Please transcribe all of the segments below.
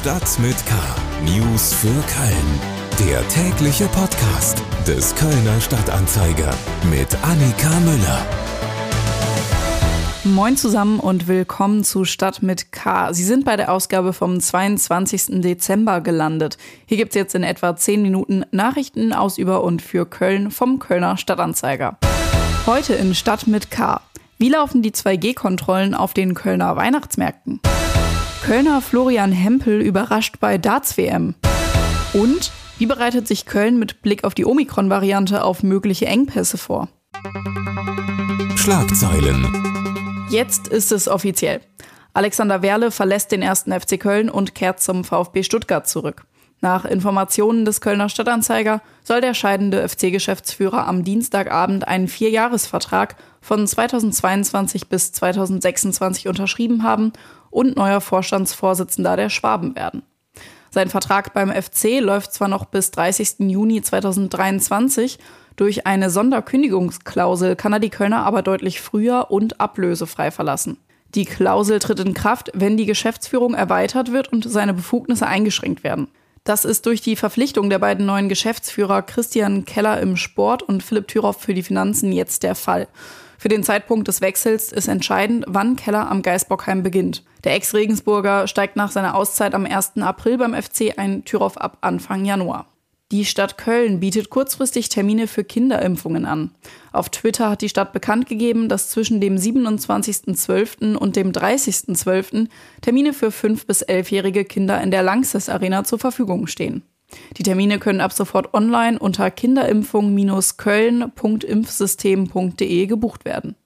Stadt mit K. News für Köln. Der tägliche Podcast des Kölner Stadtanzeiger mit Annika Müller. Moin zusammen und willkommen zu Stadt mit K. Sie sind bei der Ausgabe vom 22. Dezember gelandet. Hier gibt es jetzt in etwa 10 Minuten Nachrichten aus über und für Köln vom Kölner Stadtanzeiger. Heute in Stadt mit K. Wie laufen die 2G-Kontrollen auf den Kölner Weihnachtsmärkten? Kölner Florian Hempel überrascht bei Darts-WM. Und wie bereitet sich Köln mit Blick auf die Omikron-Variante auf mögliche Engpässe vor? Schlagzeilen. Jetzt ist es offiziell. Alexander Werle verlässt den ersten FC Köln und kehrt zum VfB Stuttgart zurück. Nach Informationen des Kölner Stadtanzeiger soll der scheidende FC-Geschäftsführer am Dienstagabend einen Vierjahresvertrag von 2022 bis 2026 unterschrieben haben und neuer Vorstandsvorsitzender der Schwaben werden. Sein Vertrag beim FC läuft zwar noch bis 30. Juni 2023, durch eine Sonderkündigungsklausel kann er die Kölner aber deutlich früher und ablösefrei verlassen. Die Klausel tritt in Kraft, wenn die Geschäftsführung erweitert wird und seine Befugnisse eingeschränkt werden. Das ist durch die Verpflichtung der beiden neuen Geschäftsführer Christian Keller im Sport und Philipp Thüroff für die Finanzen jetzt der Fall. Für den Zeitpunkt des Wechsels ist entscheidend, wann Keller am Geisbockheim beginnt. Der Ex-Regensburger steigt nach seiner Auszeit am 1. April beim FC ein Thüroff ab Anfang Januar. Die Stadt Köln bietet kurzfristig Termine für Kinderimpfungen an. Auf Twitter hat die Stadt bekannt gegeben, dass zwischen dem 27.12. und dem 30.12. Termine für 5- bis 11-jährige Kinder in der Lanxess Arena zur Verfügung stehen. Die Termine können ab sofort online unter kinderimpfung-köln.impfsystem.de gebucht werden.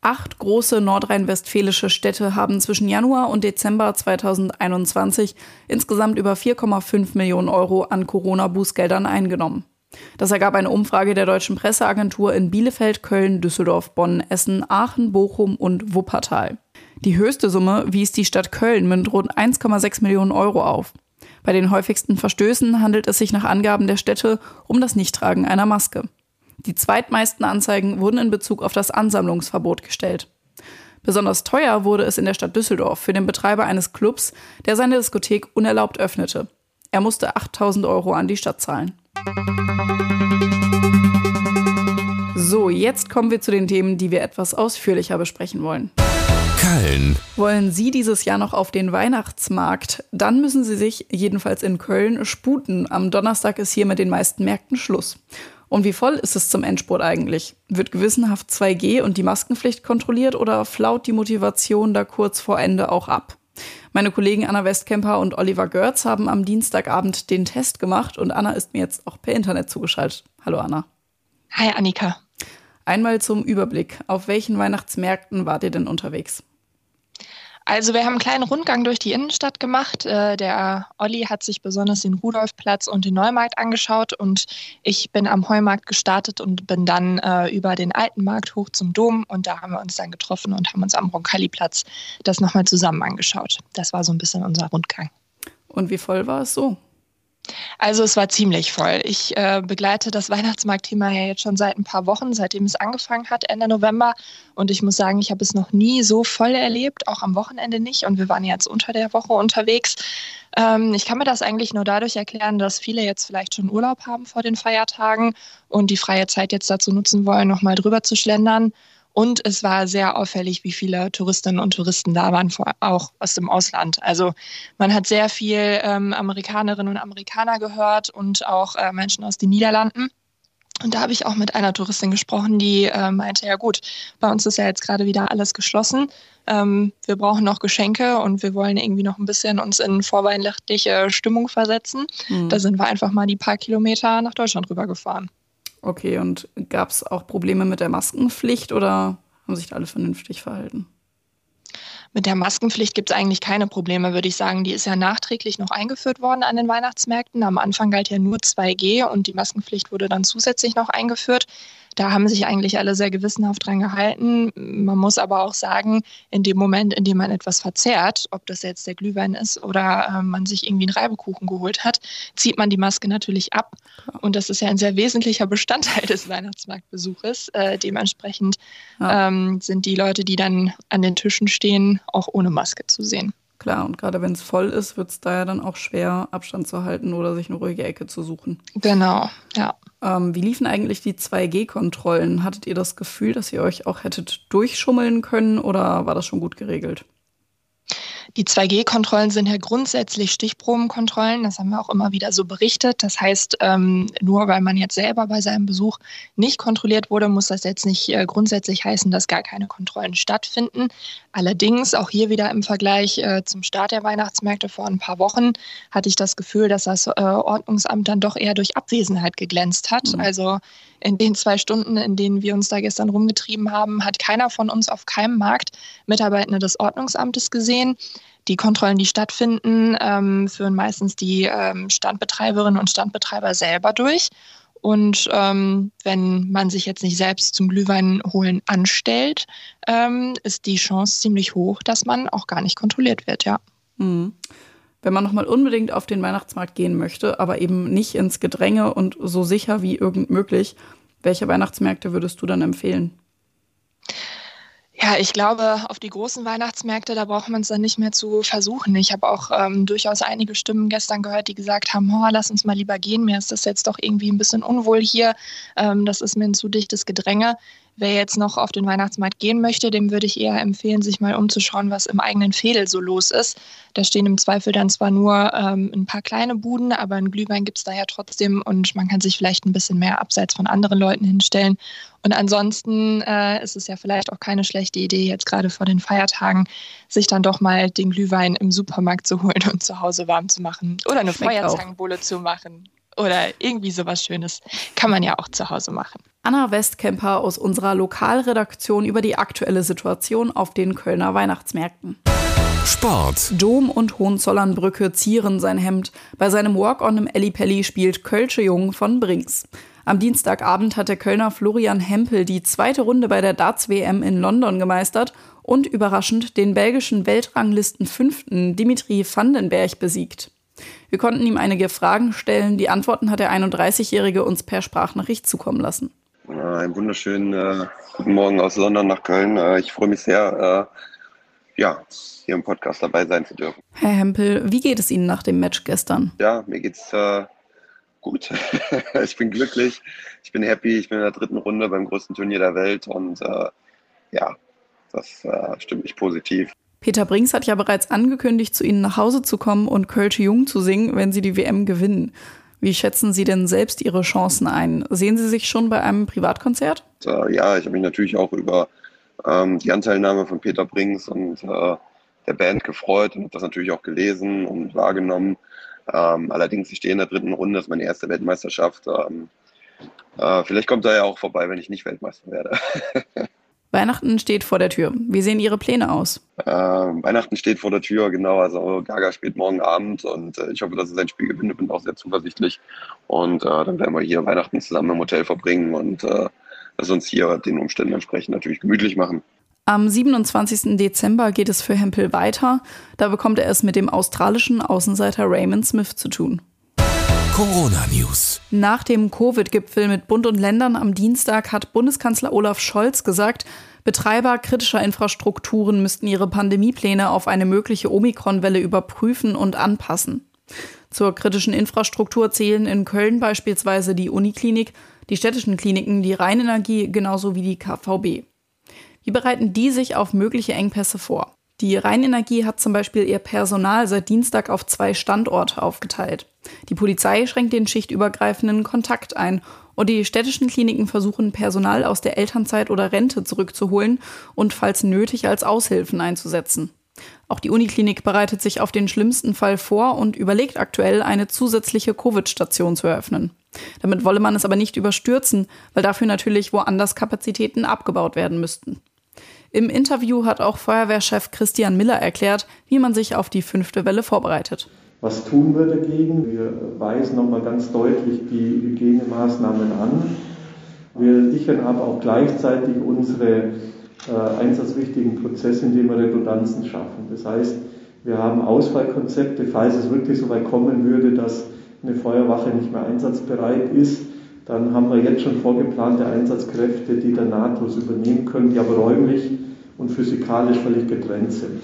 Acht große nordrhein-westfälische Städte haben zwischen Januar und Dezember 2021 insgesamt über 4,5 Millionen Euro an Corona-Bußgeldern eingenommen. Das ergab eine Umfrage der deutschen Presseagentur in Bielefeld, Köln, Düsseldorf, Bonn, Essen, Aachen, Bochum und Wuppertal. Die höchste Summe wies die Stadt Köln mit rund 1,6 Millionen Euro auf. Bei den häufigsten Verstößen handelt es sich nach Angaben der Städte um das Nichttragen einer Maske. Die zweitmeisten Anzeigen wurden in Bezug auf das Ansammlungsverbot gestellt. Besonders teuer wurde es in der Stadt Düsseldorf für den Betreiber eines Clubs, der seine Diskothek unerlaubt öffnete. Er musste 8000 Euro an die Stadt zahlen. So, jetzt kommen wir zu den Themen, die wir etwas ausführlicher besprechen wollen. Köln. Wollen Sie dieses Jahr noch auf den Weihnachtsmarkt? Dann müssen Sie sich, jedenfalls in Köln, sputen. Am Donnerstag ist hier mit den meisten Märkten Schluss. Und wie voll ist es zum Endspurt eigentlich? Wird gewissenhaft 2G und die Maskenpflicht kontrolliert oder flaut die Motivation da kurz vor Ende auch ab? Meine Kollegen Anna Westkemper und Oliver Görz haben am Dienstagabend den Test gemacht und Anna ist mir jetzt auch per Internet zugeschaltet. Hallo Anna. Hi Annika. Einmal zum Überblick. Auf welchen Weihnachtsmärkten wart ihr denn unterwegs? Also wir haben einen kleinen Rundgang durch die Innenstadt gemacht. Äh, der Olli hat sich besonders den Rudolfplatz und den Neumarkt angeschaut und ich bin am Heumarkt gestartet und bin dann äh, über den alten Markt hoch zum Dom und da haben wir uns dann getroffen und haben uns am Roncalli-Platz das nochmal zusammen angeschaut. Das war so ein bisschen unser Rundgang. Und wie voll war es so? Also es war ziemlich voll. Ich äh, begleite das Weihnachtsmarktthema ja jetzt schon seit ein paar Wochen, seitdem es angefangen hat, Ende November. Und ich muss sagen, ich habe es noch nie so voll erlebt, auch am Wochenende nicht. Und wir waren jetzt unter der Woche unterwegs. Ähm, ich kann mir das eigentlich nur dadurch erklären, dass viele jetzt vielleicht schon Urlaub haben vor den Feiertagen und die freie Zeit jetzt dazu nutzen wollen, nochmal drüber zu schlendern. Und es war sehr auffällig, wie viele Touristinnen und Touristen da waren, auch aus dem Ausland. Also man hat sehr viel ähm, Amerikanerinnen und Amerikaner gehört und auch äh, Menschen aus den Niederlanden. Und da habe ich auch mit einer Touristin gesprochen, die äh, meinte, ja gut, bei uns ist ja jetzt gerade wieder alles geschlossen. Ähm, wir brauchen noch Geschenke und wir wollen irgendwie noch ein bisschen uns in vorweihnachtliche Stimmung versetzen. Mhm. Da sind wir einfach mal die paar Kilometer nach Deutschland rübergefahren. Okay, und gab es auch Probleme mit der Maskenpflicht oder haben sich alle vernünftig verhalten? Mit der Maskenpflicht gibt es eigentlich keine Probleme, würde ich sagen. Die ist ja nachträglich noch eingeführt worden an den Weihnachtsmärkten. Am Anfang galt ja nur 2G und die Maskenpflicht wurde dann zusätzlich noch eingeführt. Da haben sich eigentlich alle sehr gewissenhaft dran gehalten. Man muss aber auch sagen, in dem Moment, in dem man etwas verzehrt, ob das jetzt der Glühwein ist oder äh, man sich irgendwie einen Reibekuchen geholt hat, zieht man die Maske natürlich ab. Und das ist ja ein sehr wesentlicher Bestandteil des Weihnachtsmarktbesuches. Äh, dementsprechend ja. ähm, sind die Leute, die dann an den Tischen stehen, auch ohne Maske zu sehen. Klar, und gerade wenn es voll ist, wird es da ja dann auch schwer, Abstand zu halten oder sich eine ruhige Ecke zu suchen. Genau, ja. Ähm, wie liefen eigentlich die 2G-Kontrollen? Hattet ihr das Gefühl, dass ihr euch auch hättet durchschummeln können oder war das schon gut geregelt? Die 2G-Kontrollen sind ja grundsätzlich Stichprobenkontrollen. Das haben wir auch immer wieder so berichtet. Das heißt, ähm, nur weil man jetzt selber bei seinem Besuch nicht kontrolliert wurde, muss das jetzt nicht äh, grundsätzlich heißen, dass gar keine Kontrollen stattfinden. Allerdings, auch hier wieder im Vergleich äh, zum Start der Weihnachtsmärkte vor ein paar Wochen, hatte ich das Gefühl, dass das äh, Ordnungsamt dann doch eher durch Abwesenheit geglänzt hat. Mhm. Also in den zwei Stunden, in denen wir uns da gestern rumgetrieben haben, hat keiner von uns auf keinem Markt Mitarbeitende des Ordnungsamtes gesehen. Die Kontrollen, die stattfinden, ähm, führen meistens die ähm, Standbetreiberinnen und Standbetreiber selber durch. Und ähm, wenn man sich jetzt nicht selbst zum Glühwein holen anstellt, ähm, ist die Chance ziemlich hoch, dass man auch gar nicht kontrolliert wird, ja. Mhm. Wenn man nochmal unbedingt auf den Weihnachtsmarkt gehen möchte, aber eben nicht ins Gedränge und so sicher wie irgend möglich, welche Weihnachtsmärkte würdest du dann empfehlen? Ja, ich glaube, auf die großen Weihnachtsmärkte, da braucht man es dann nicht mehr zu versuchen. Ich habe auch ähm, durchaus einige Stimmen gestern gehört, die gesagt haben, oh, lass uns mal lieber gehen, mir ist das jetzt doch irgendwie ein bisschen unwohl hier, ähm, das ist mir ein zu dichtes Gedränge. Wer jetzt noch auf den Weihnachtsmarkt gehen möchte, dem würde ich eher empfehlen, sich mal umzuschauen, was im eigenen Fädel so los ist. Da stehen im Zweifel dann zwar nur ähm, ein paar kleine Buden, aber ein Glühwein gibt es da ja trotzdem und man kann sich vielleicht ein bisschen mehr abseits von anderen Leuten hinstellen. Und ansonsten äh, ist es ja vielleicht auch keine schlechte Idee, jetzt gerade vor den Feiertagen, sich dann doch mal den Glühwein im Supermarkt zu holen und zu Hause warm zu machen oder eine Feuerzangenbowle zu machen oder irgendwie sowas Schönes. Kann man ja auch zu Hause machen. Anna Westkemper aus unserer Lokalredaktion über die aktuelle Situation auf den Kölner Weihnachtsmärkten. Sport. Dom und Hohenzollernbrücke zieren sein Hemd. Bei seinem Walk-on im Ellipelli spielt Kölsche Jung von Brinks. Am Dienstagabend hat der Kölner Florian Hempel die zweite Runde bei der Darts-WM in London gemeistert und überraschend den belgischen Weltranglisten Fünften Dimitri Vandenberg besiegt. Wir konnten ihm einige Fragen stellen. Die Antworten hat der 31-Jährige uns per Sprachnachricht zukommen lassen. Einen wunderschönen äh, guten Morgen aus London nach Köln. Äh, ich freue mich sehr, äh, ja, hier im Podcast dabei sein zu dürfen. Herr Hempel, wie geht es Ihnen nach dem Match gestern? Ja, mir geht's äh, gut. ich bin glücklich, ich bin happy, ich bin in der dritten Runde beim größten Turnier der Welt und äh, ja, das äh, stimmt mich positiv. Peter Brinks hat ja bereits angekündigt, zu Ihnen nach Hause zu kommen und Kölsche Jung zu singen, wenn Sie die WM gewinnen. Wie schätzen Sie denn selbst Ihre Chancen ein? Sehen Sie sich schon bei einem Privatkonzert? Äh, ja, ich habe mich natürlich auch über ähm, die Anteilnahme von Peter Brinks und äh, der Band gefreut und habe das natürlich auch gelesen und wahrgenommen. Ähm, allerdings, ich stehe in der dritten Runde, das ist meine erste Weltmeisterschaft. Ähm, äh, vielleicht kommt er ja auch vorbei, wenn ich nicht Weltmeister werde. Weihnachten steht vor der Tür. Wie sehen Ihre Pläne aus? Äh, Weihnachten steht vor der Tür, genau. Also Gaga spielt morgen Abend und äh, ich hoffe, dass es ein Spiel gewinnt. Bin auch sehr zuversichtlich. Und äh, dann werden wir hier Weihnachten zusammen im Hotel verbringen und äh, das uns hier den Umständen entsprechend natürlich gemütlich machen. Am 27. Dezember geht es für Hempel weiter. Da bekommt er es mit dem australischen Außenseiter Raymond Smith zu tun. Corona News. Nach dem Covid-Gipfel mit Bund und Ländern am Dienstag hat Bundeskanzler Olaf Scholz gesagt, Betreiber kritischer Infrastrukturen müssten ihre Pandemiepläne auf eine mögliche Omikron-Welle überprüfen und anpassen. Zur kritischen Infrastruktur zählen in Köln beispielsweise die Uniklinik, die städtischen Kliniken, die Rheinenergie genauso wie die KVB. Wie bereiten die sich auf mögliche Engpässe vor? Die Rheinenergie hat zum Beispiel ihr Personal seit Dienstag auf zwei Standorte aufgeteilt. Die Polizei schränkt den schichtübergreifenden Kontakt ein und die städtischen Kliniken versuchen, Personal aus der Elternzeit oder Rente zurückzuholen und falls nötig als Aushilfen einzusetzen. Auch die Uniklinik bereitet sich auf den schlimmsten Fall vor und überlegt aktuell, eine zusätzliche Covid-Station zu eröffnen. Damit wolle man es aber nicht überstürzen, weil dafür natürlich woanders Kapazitäten abgebaut werden müssten. Im Interview hat auch Feuerwehrchef Christian Miller erklärt, wie man sich auf die fünfte Welle vorbereitet. Was tun wir dagegen? Wir weisen nochmal ganz deutlich die Hygienemaßnahmen an. Wir sichern aber auch gleichzeitig unsere äh, einsatzwichtigen Prozesse, indem wir Redundanzen schaffen. Das heißt, wir haben Ausfallkonzepte, falls es wirklich so weit kommen würde, dass eine Feuerwache nicht mehr einsatzbereit ist, dann haben wir jetzt schon vorgeplante Einsatzkräfte, die dann nahtlos übernehmen können, die aber räumlich und physikalisch völlig getrennt sind.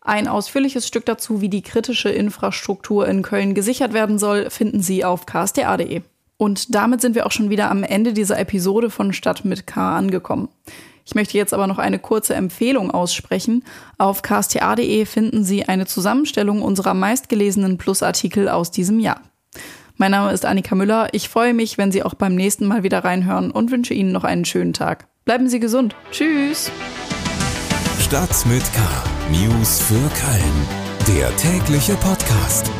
Ein ausführliches Stück dazu, wie die kritische Infrastruktur in Köln gesichert werden soll, finden Sie auf ksta.de. Und damit sind wir auch schon wieder am Ende dieser Episode von Stadt mit K angekommen. Ich möchte jetzt aber noch eine kurze Empfehlung aussprechen. Auf ksta.de finden Sie eine Zusammenstellung unserer meistgelesenen Plusartikel aus diesem Jahr. Mein Name ist Annika Müller. Ich freue mich, wenn Sie auch beim nächsten Mal wieder reinhören und wünsche Ihnen noch einen schönen Tag. Bleiben Sie gesund. Tschüss. Stadt mit K. News für Köln. Der tägliche Podcast.